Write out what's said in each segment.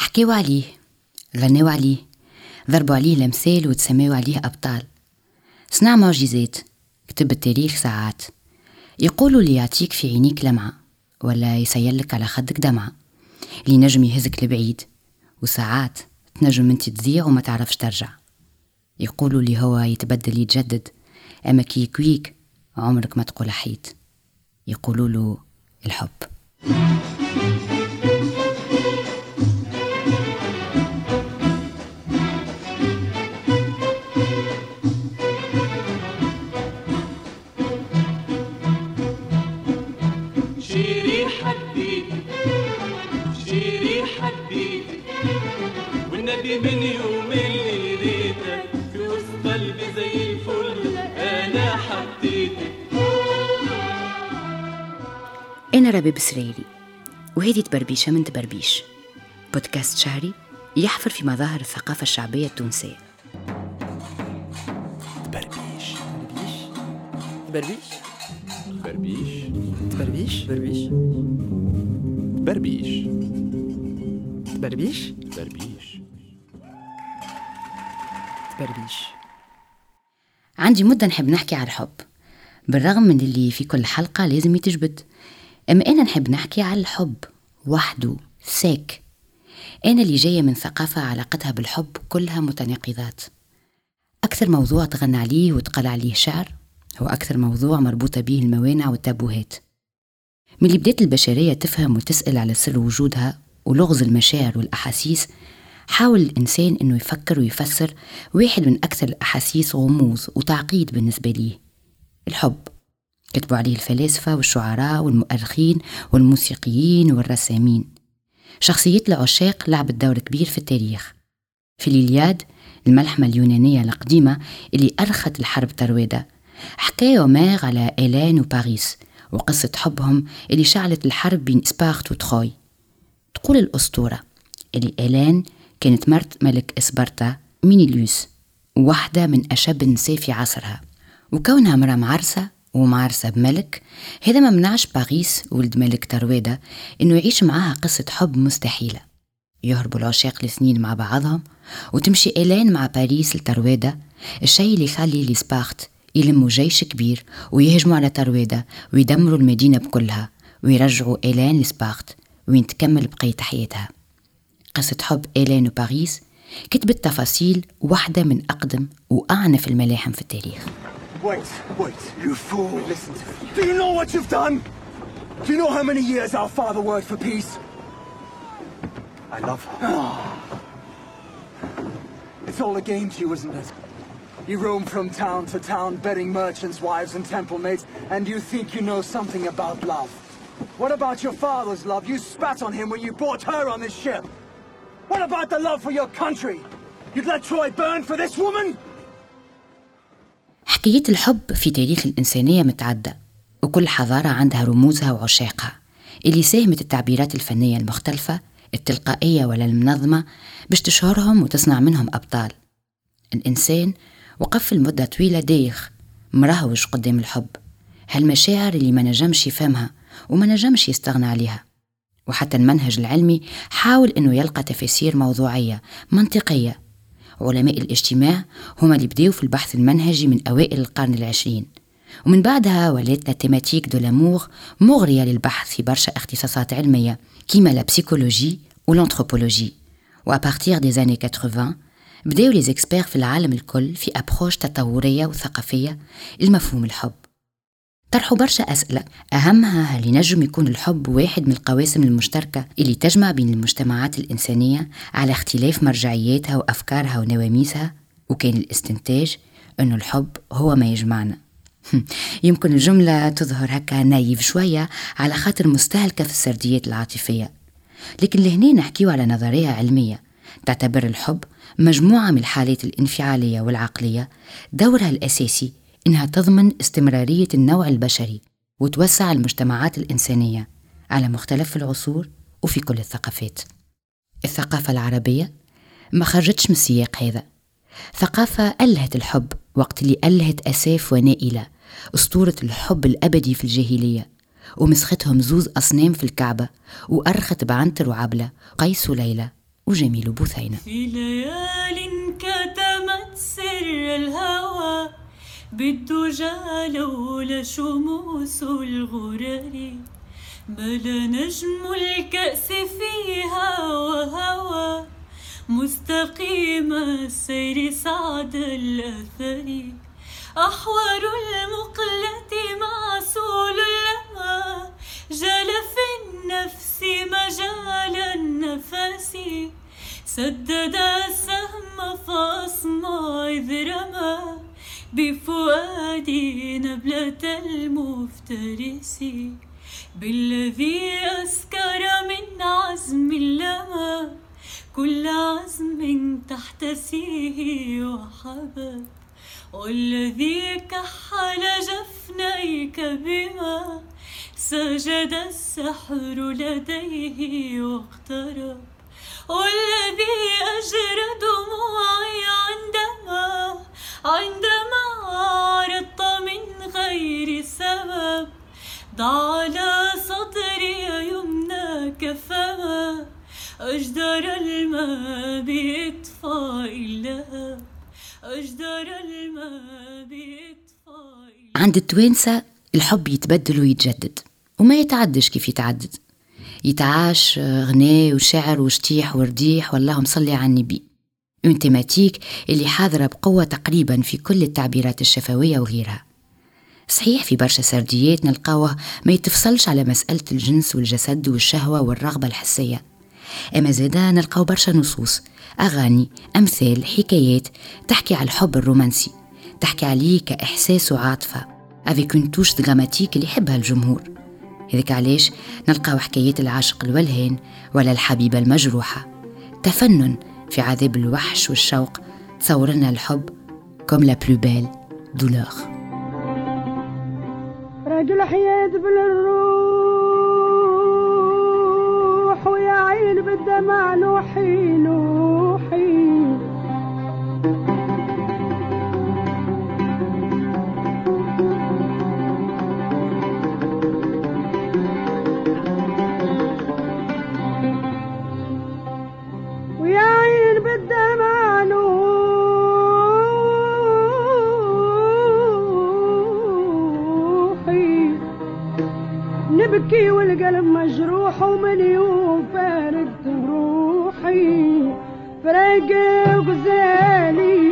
حكيوا عليه غنوا عليه ضربوا عليه الأمثال وتسميوا عليه أبطال. صنع معجزات كتب التاريخ ساعات. يقولوا اللي يعطيك في عينيك لمعة ولا يسيلك على خدك دمعة. اللي نجم يهزك لبعيد وساعات تنجم انت تضيع وما تعرفش ترجع. يقولوا اللي هو يتبدل يتجدد أما كي يكويك عمرك ما تقول حيت يقولوا له الحب. من يوم اللي ريتك في وسط قلبي زي الفل أنا حبيتك أنا رباب سريري وهذه تبربيشة من تبربيش. بودكاست شهري يحفر في مظاهر الثقافة الشعبية التونسية. بربيش بربيش بربيش بربيش بربيش بربيش بربيش بربيش بربيش عندي مدة نحب نحكي على الحب. بالرغم من اللي في كل حلقة لازم يتجبد. أما أنا نحب نحكي على الحب وحده ساك. أنا اللي جاية من ثقافة علاقتها بالحب كلها متناقضات. أكثر موضوع تغنى عليه وتقال عليه شعر هو أكثر موضوع مربوطة به الموانع والتابوهات. من اللي بدات البشرية تفهم وتسأل على سر وجودها ولغز المشاعر والأحاسيس حاول الإنسان إنه يفكر ويفسر واحد من أكثر الأحاسيس غموض وتعقيد بالنسبة ليه الحب. كتبوا عليه الفلاسفة والشعراء والمؤرخين والموسيقيين والرسامين. شخصية العشاق لعبت دور كبير في التاريخ. في الإلياد الملحمة اليونانية القديمة اللي أرخت الحرب ترويدة حكى هومير على إيلان وباريس وقصة حبهم اللي شعلت الحرب بين إسبارت وتروي. تقول الأسطورة اللي إيلان كانت مرت ملك إسبرتا مينيليوس واحدة من أشهب النساء في عصرها. وكونها مرة معرسة ومعرسة بملك هذا ما منعش باريس ولد ملك تروادة إنه يعيش معاها قصة حب مستحيلة. يهربوا العشاق لسنين مع بعضهم وتمشي إيلان مع باريس لتروادة الشيء اللي يخلي les Spartes يلموا جيش كبير ويهجموا على تروادة ويدمروا المدينة بكلها ويرجعوا إيلان لسبارت وين تكمل بقية حياتها. قصة حب إيلان وباريس كتبت تفاصيل واحدة من أقدم وأعنف الملاحم في التاريخ Wait, wait, you fool. Listen to me. Do you know what you've done? Do you know how many years our father worked for peace? I love her. It's all a game to you, isn't it? You roam from town to town, betting merchants' wives and temple maids, and you think you know something about love. What about your father's love? You spat on him when you brought her on this ship. What about the love for your country? You'd let Troy burn for this woman? حكاية الحب في تاريخ الإنسانية متعدة وكل حضارة عندها رموزها وعشاقها اللي ساهمت التعبيرات الفنية المختلفة التلقائية ولا المنظمة باش تشهرهم وتصنع منهم أبطال الإنسان وقف لمدة طويلة دايخ مبهوش قدام الحب هالمشاعر اللي ما نجمش يفهمها وما نجمش يستغنى عليها وحتى المنهج العلمي حاول إنه يلقى تفاسير موضوعية منطقية. علماء الاجتماع هما اللي بديوا في البحث المنهجي من أوائل القرن العشرين. ومن بعدها ولات la thématique de l'amour مغرية للبحث في برشا اختصاصات علمية كيما la psychologie والانثروبولوجي و à partir des années 80 بداو لي زيكسبير في العالم الكل في أبروش تطورية وثقافية لمفهوم الحب. طرحوا برشا أسئلة. أهمها هل ينجم يكون الحب واحد من القواسم المشتركة اللي تجمع بين المجتمعات الإنسانية على اختلاف مرجعياتها وأفكارها ونواميسها؟ وكان الاستنتاج أنه الحب هو ما يجمعنا. يمكن الجملة تظهر هكا نايف شوية على خاطر مستهلكة في السرديات العاطفية. لكن لهنا نحكيو على نظرية علمية تعتبر الحب مجموعة من الحالات الانفعالية والعقلية دورها الأساسي إنها تضمن استمرارية النوع البشري وتوسع المجتمعات الإنسانية على مختلف العصور وفي كل الثقافات. الثقافة العربية ما خرجتش من السياق هذا. ثقافة ألهت الحب وقت اللي ألهت أساف ونائلة أسطورة الحب الأبدي في الجاهلية ومسختهم زوز أصنام في الكعبة وأرخت بعنتر وعبلة قيس وليلى وجميل بثينة في ليال كتمت سر الهوى بالدجى لولا شموس الغرر بل نجم الكأس فيها وهوى. مستقيم السير سعد الأثر. أحور المقلة معسول لها جل في النفس مجال النفس. سدد السهم فاصمع إذ رمى. بفؤادي نبلة المفترس بالذي أسكر من عزم لما كل عزم تحت سيه وحبب والذي كحل جفنيك بما سجد السحر لديه واقترب والذي أجرى دموعي عندما عندما عرضت من غير سبب ضع على صدري يمناك فما أجدر الماء بإطفاء اللهب أجدر الماء بإطفاء عند التوانسة الحب يتبدل ويتجدد وما يتعدش كيف يتعدد؟ يتعاش غناء وشعر وشتيح ورديح واللهم صلي على النبي. une thématique اللي حاضرة بقوة تقريبا في كل التعبيرات الشفوية وغيرها. صحيح في برشا سرديات نلقاوه ما يتفصلش على مسألة الجنس والجسد والشهوة والرغبة الحسية. أما زادا نلقاو برشا نصوص أغاني أمثال حكايات تحكي على الحب الرومانسي تحكي عليه كإحساس وعاطفة avec une touche dramatique اللي يحبها الجمهور. هذاك علاش؟ نلقاو حكايات العاشق الولهان ولا الحبيبة المجروحة. تفنن في عذاب الوحش والشوق تصور لنا الحب comme la plus belle douleur رجل حياد بالروح ويا عين بالدمع نوحي نبكي والقلب مجروح ومليون فارقت روحي. فرق غزالي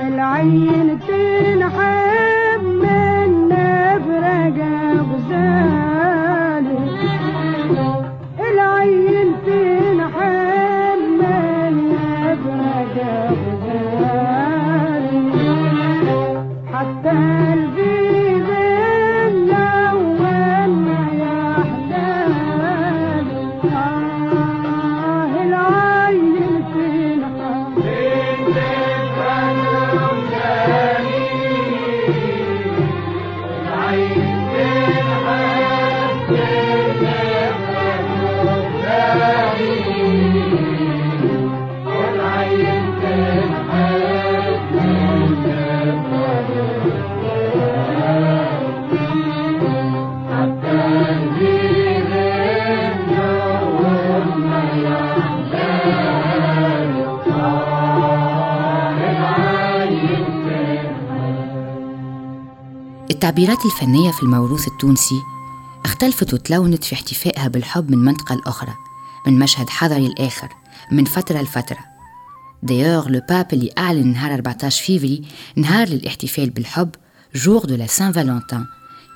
العين تنحب من فرق غزالي التعبيرات الفنية في الموروث التونسي اختلفت وتلونت في احتفائها بالحب من منطقة لأخرى من مشهد حضري لآخر من فترة لفترة. d'ailleurs le pape اللي أعلن نهار 14 فيفري نهار للاحتفال بالحب jour de la Saint-Valentin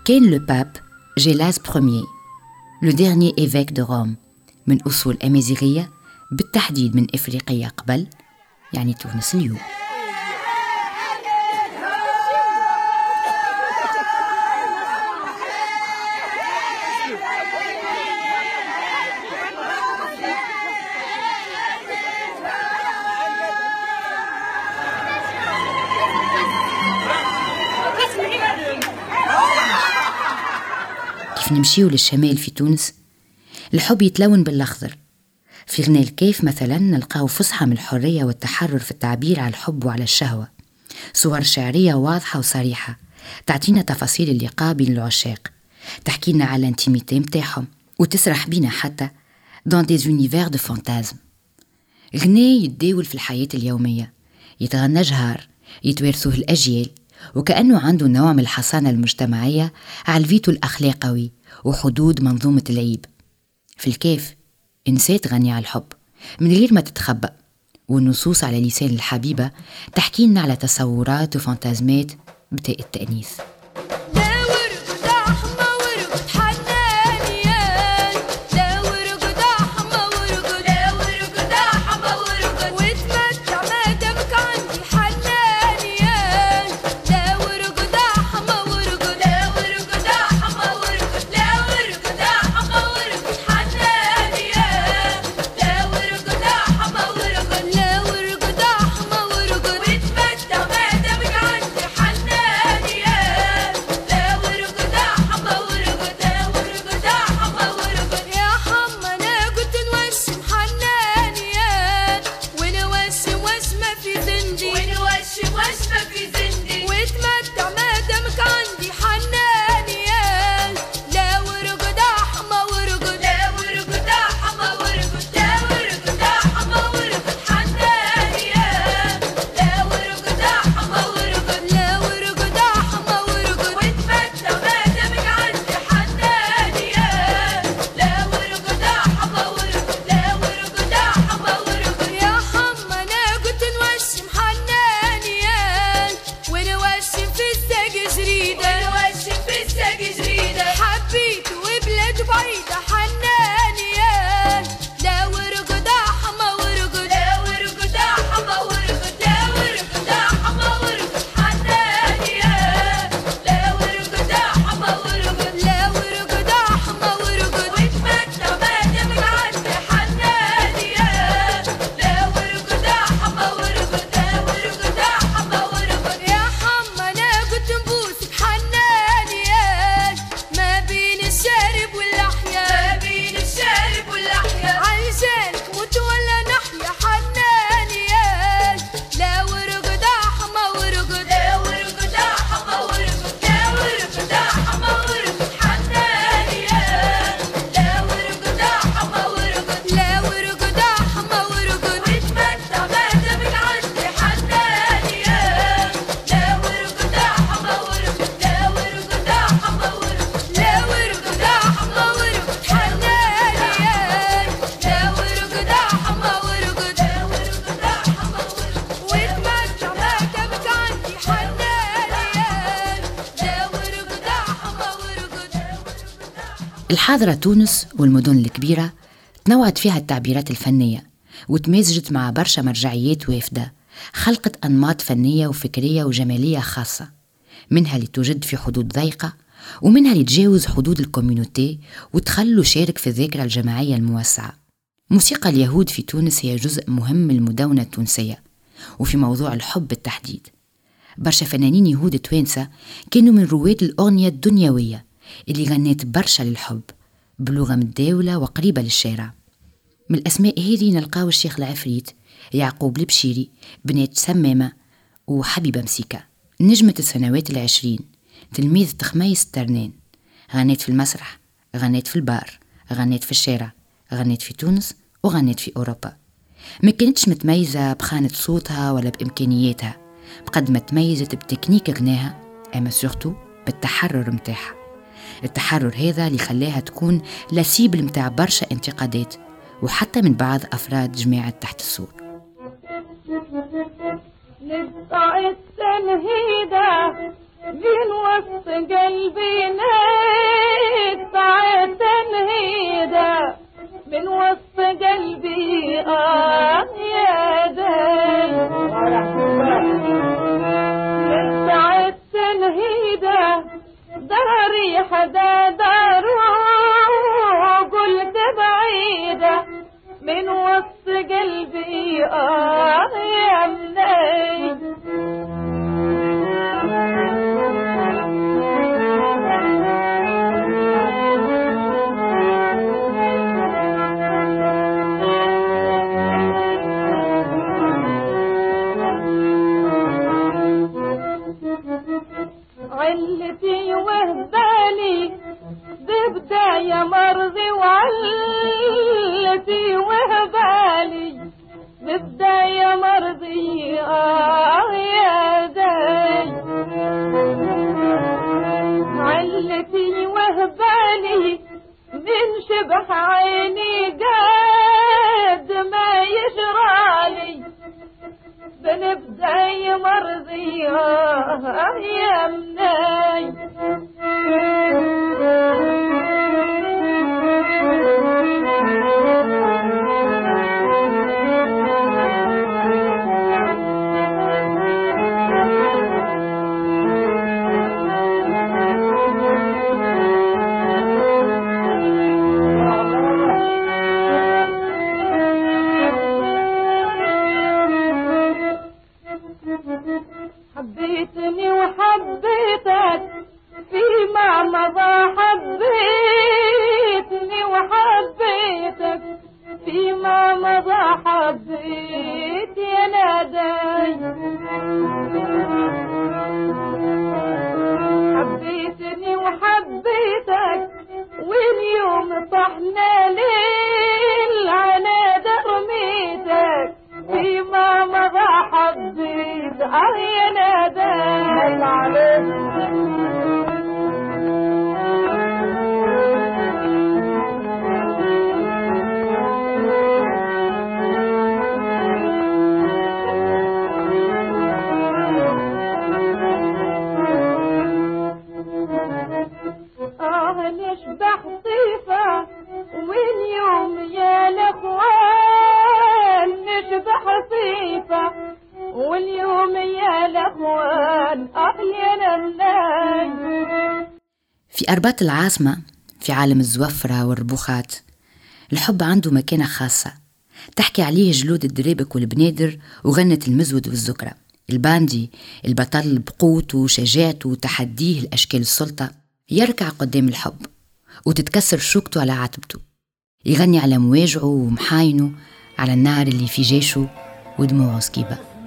كان le pape جيلاس premier le dernier évêque de Rome من أصول أمازيغية بالتحديد من إفريقية قبل يعني تونس اليوم نمشيو للشمال في تونس الحب يتلون بالأخضر. في غناء الكيف مثلا نلقاو فصحى من الحرية والتحرر في التعبير على الحب وعلى الشهوة. صور شعرية واضحة وصريحة تعطينا تفاصيل اللقاء بين العشاق تحكي لنا على الانتيميتي متاعهم وتسرح بينا حتى dans des univers de fantasmes. غناء يتداول في الحياة اليومية يتغنى جهار يتوارثوه الأجيال وكأنه عنده نوع من الحصانة المجتمعية على الفيتو الأخلاقوي. وحدود منظومة العيب. في الكيف إنسان تغني على الحب. من غير ما تتخبأ. والنصوص على لسان الحبيبة تحكي لنا على تصورات وفانتازمات بتاء التأنيث. الحاضرة تونس والمدن الكبيرة تنوعت فيها التعبيرات الفنية وتمازجت مع برشا مرجعيات وافدة خلقت أنماط فنية وفكرية وجمالية خاصة منها اللي توجد في حدود ضيقة ومنها اللي تجاوز حدود ال communauté ودخلوا شارك في الذاكرة الجماعية الموسعة. موسيقى اليهود في تونس هي جزء مهم من المدونة التونسية وفي موضوع الحب بالتحديد برشا فنانين يهود توانسة كانوا من رواد الأغنية الدنيوية اللي غنت برشا للحب بلغة متداولة وقريبة للشارع. من الأسماء هذه نلقاو الشيخ العفريت يعقوب البشيري بنات سمامة وحبيبة مسيكة. نجمة السنوات العشرين تلميذ تخميس الترنان غنيت في المسرح غنيت في البار غنيت في الشارع غنيت في تونس وغنيت في أوروبا. ما كانتش متميزة بخانة صوتها ولا بإمكانياتها. بقد ما تميزت بتكنيك غناها أما surtout بالتحرر متاعها. التحرر هذا اللي خلاها تكون la cible متاع برشا انتقادات وحتى من بعض أفراد جماعة تحت السور. نقطع التنهيدة بين وسط قلبي نقطع التنهيدة من وسط قلبي آه يا داي نقطع التنهيدة داري حدا دارو قلت بعيدة من وسط قلبي آه يا مني حتى يا مرضي والتي وهبالي بدا يا مرضي آه يا داي. علتي وهبالي من شبح عيني قد ما يجرالي بنبدأ يا مرضي آه يا مناي. واليوم طحنا أرباط العاصمة في عالم الزوفرة والربوخات. الحب عنده مكانة خاصة. تحكي عليه جلود الدريبك والبنادر وغنت المزود والزكرة. الباندي البطل بقوته وشجاعته وتحديه لأشكال السلطة. يركع قدام الحب وتتكسر شوكته على عاتبته. يغني على مواجعه ومحاينه على النار اللي في جيشه ودموعه سكيبة.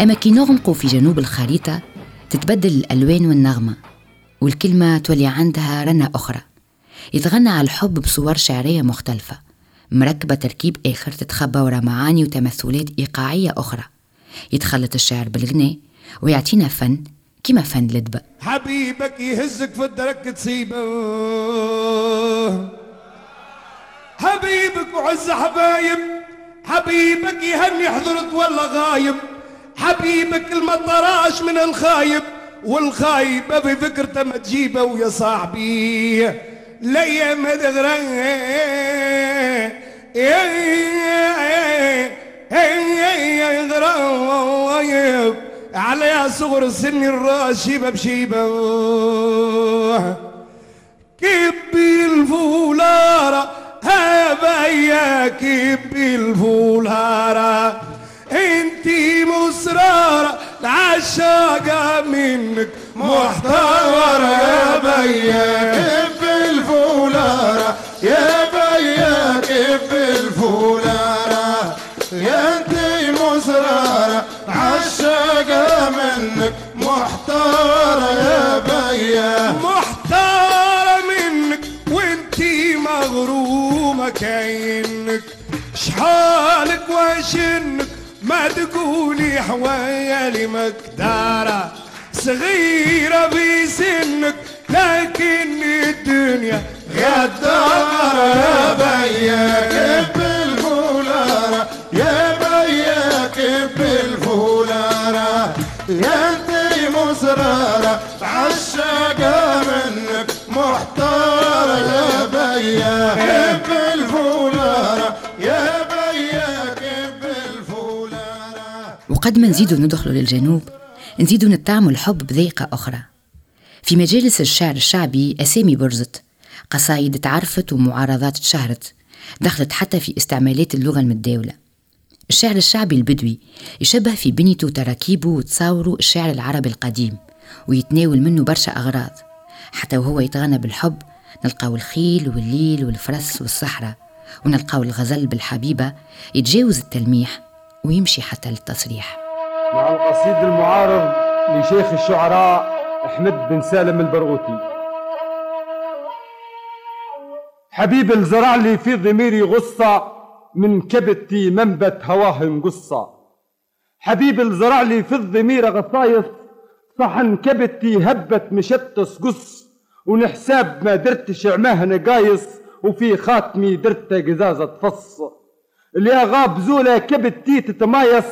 أما كي نغمقوا في جنوب الخريطة تتبدل الألوان والنغمة والكلمة تولي عندها رنة أخرى. يتغنى على الحب بصور شعرية مختلفة مركبة تركيب آخر تتخبى ورا معاني وتمثلات إيقاعية أخرى. يتخلط الشعر بالغناء ويعطينا فن كما فن الدبا حبيبك يهزك في الدرك تصيبه حبيبك وعز حبايب حبيبك يهني حضرت ولا غايب. حبيبك المطراش من الخايب والخايبة بفكرته ما تجيبه ويا صاحبي. الأيام هذا غرايب على صغر السن الراشبة بشيبة كبي محتارة يا بيا كبي الفولارة يا بيا كبي الفولارة يا انتي مسرارة عشاقة منك محتارة يا بيا محتارة منك وانتي مغرومة كاينك شحالك وشنك ما تقولي حوالي مقدارة. صغيرة في سنك لكن الدنيا غدارة يا بيا. كب الفولارة يا بيا كب الفولارة يا انتي مسرارة عشاقة منك محتارة يا بيا. كب الفولارة يا بيا كب الفولارة وقد ما نزيدوا ندخلوا للجنوب. نزيدوا نطعموا الحب بذيقة أخرى. في مجالس الشعر الشعبي أسامي برزت قصايد تعرفت ومعارضات تشهرت دخلت حتى في استعمالات اللغة المتداولة. الشعر الشعبي البدوي يشبه في بنيته وتراكيبه وتصاوره الشعر العربي القديم ويتناول منه برشا أغراض حتى وهو يتغنى بالحب نلقاو الخيل والليل والفرس والصحراء ونلقاو الغزل بالحبيبة يتجاوز التلميح ويمشي حتى للتصريح. مع القصيد المعارض لشيخ الشعراء أحمد بن سالم البرغوثي. حبيب الزرع لي في ضميري غصة من كبتي منبت هواه قصة حبيب الزرع لي في الضمير غصايص صحن كبتي هبت مشتس قص. ونحساب ما درتش عماه نقايص وفي خاتمي درت قزازة فص اللي غاب زولة كبتي تتمايص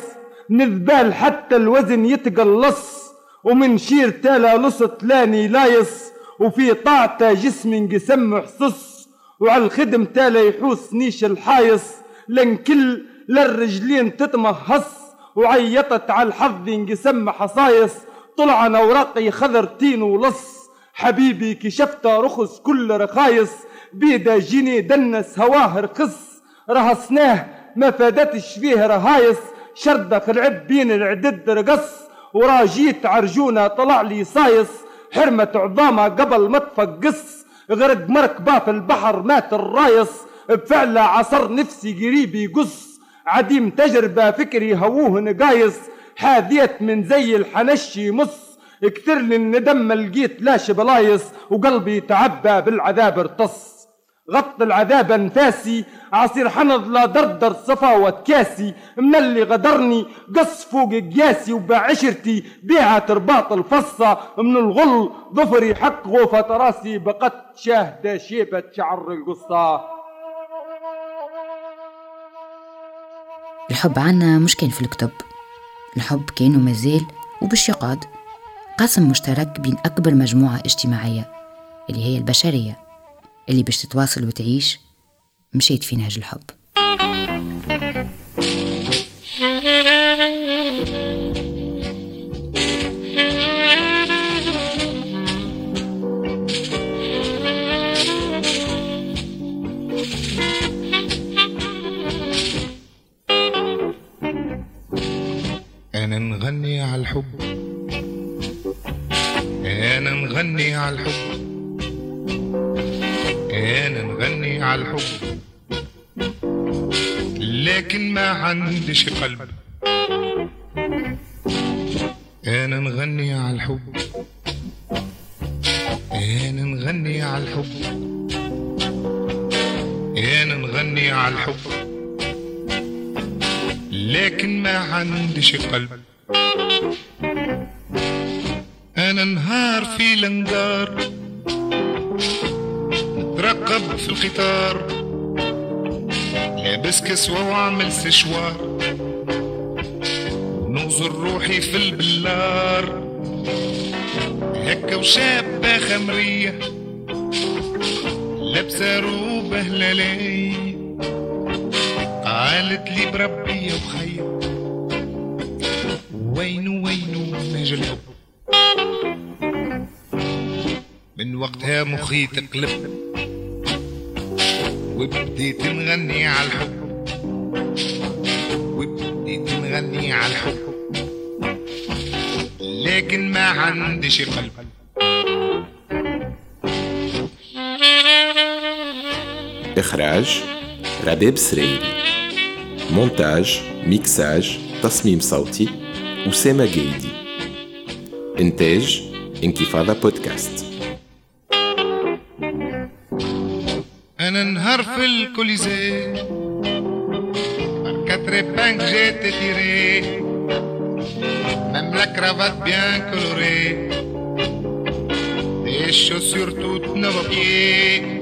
من الذبال حتى الوزن يتقلص ومن شير تالا لصت لاني لايص وفي طاعته جسمي انقسم حصص وعلى الخدم تالا يحوس نيش الحايص. لن كل للرجلين تتمهص وعيطت على الحظ انقسم حصايص. طلع أنا اوراقي خضر تين ولص حبيبي كشفته رخص كل رخايص. بيدا جيني دنس هواه رخص رهصناه ما فادتش فيه رهايص. شردخ العب بين العدد رقص وراجيت عرجونة طلع لي صايص حرمة عظامة قبل ما تفقص. غرق مركبة في البحر مات الرايص بفعله عصر نفسي قريب يقص. عديم تجربة فكري هووه نقايص حاذيت من زي الحنشي مص كثر لي الندم لقيت لاش بلايص وقلبي تعبى بالعذاب ارتص. غط العذاب انفاسي. عصير حنظ لا دردر صفاوة كاسي. من اللي غدرني قص فوق قياسي وبعشرتي بيعة رباط الفصة. من الغل ظفري حق غوفة راسي بقت شاهدة شيبة شعر القصة. الحب عنا مش كان في الكتب. الحب كان ومازال وبش يقعد قاسم مشترك بين أكبر مجموعة اجتماعية اللي هي البشرية. اللي باش تتواصل وتعيش مشيت في نهج الحب. أنا نغني على الحب. أنا نغني على الحب. أنا نغني على الحب. لكن ما عندش قلب. أنا نغني على الحب. أنا نغني على الحب. أنا نغني على الحب. لكن ما عندش قلب. أنا نهار في الانقار نترقب في القطار. لابس كسوة وعامل سشوار نغزر روحي في البلار. هكا وشابة خمرية. لابسة روبة هلالية. قالت لي بربي يا وخير وينو وينو نجي الحب من وقتها مخي تقلب وبديت نغني على الحب. وبديت نغني على الحب. لكن ما عنديش قلب إخراج رباب سريري. مونتاج ميكساج تصميم صوتي أسامة جيدي. إنتاج انكفاضة بودكاست. نهار في الكوليزي كاتري بانك جيت تيري ميم لا كرافات بيان كولوري دي شوسيور توت نوفا بيي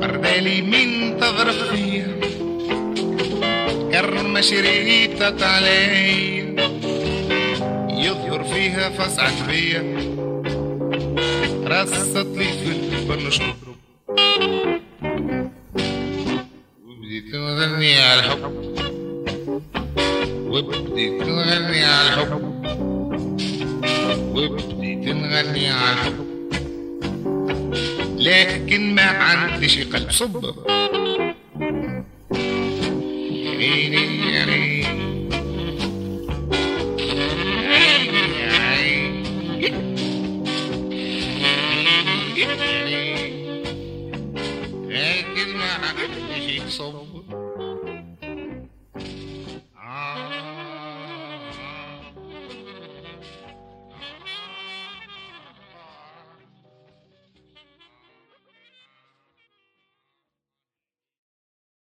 بردالي مين تضرب فيا كرمة شريطة علي يظهر فيها فصعت بيا رصت لي في البرنش الحب. وبديت نغني على الحب. وبديت نغني على الحب. لكن ما عنديش قلب صب.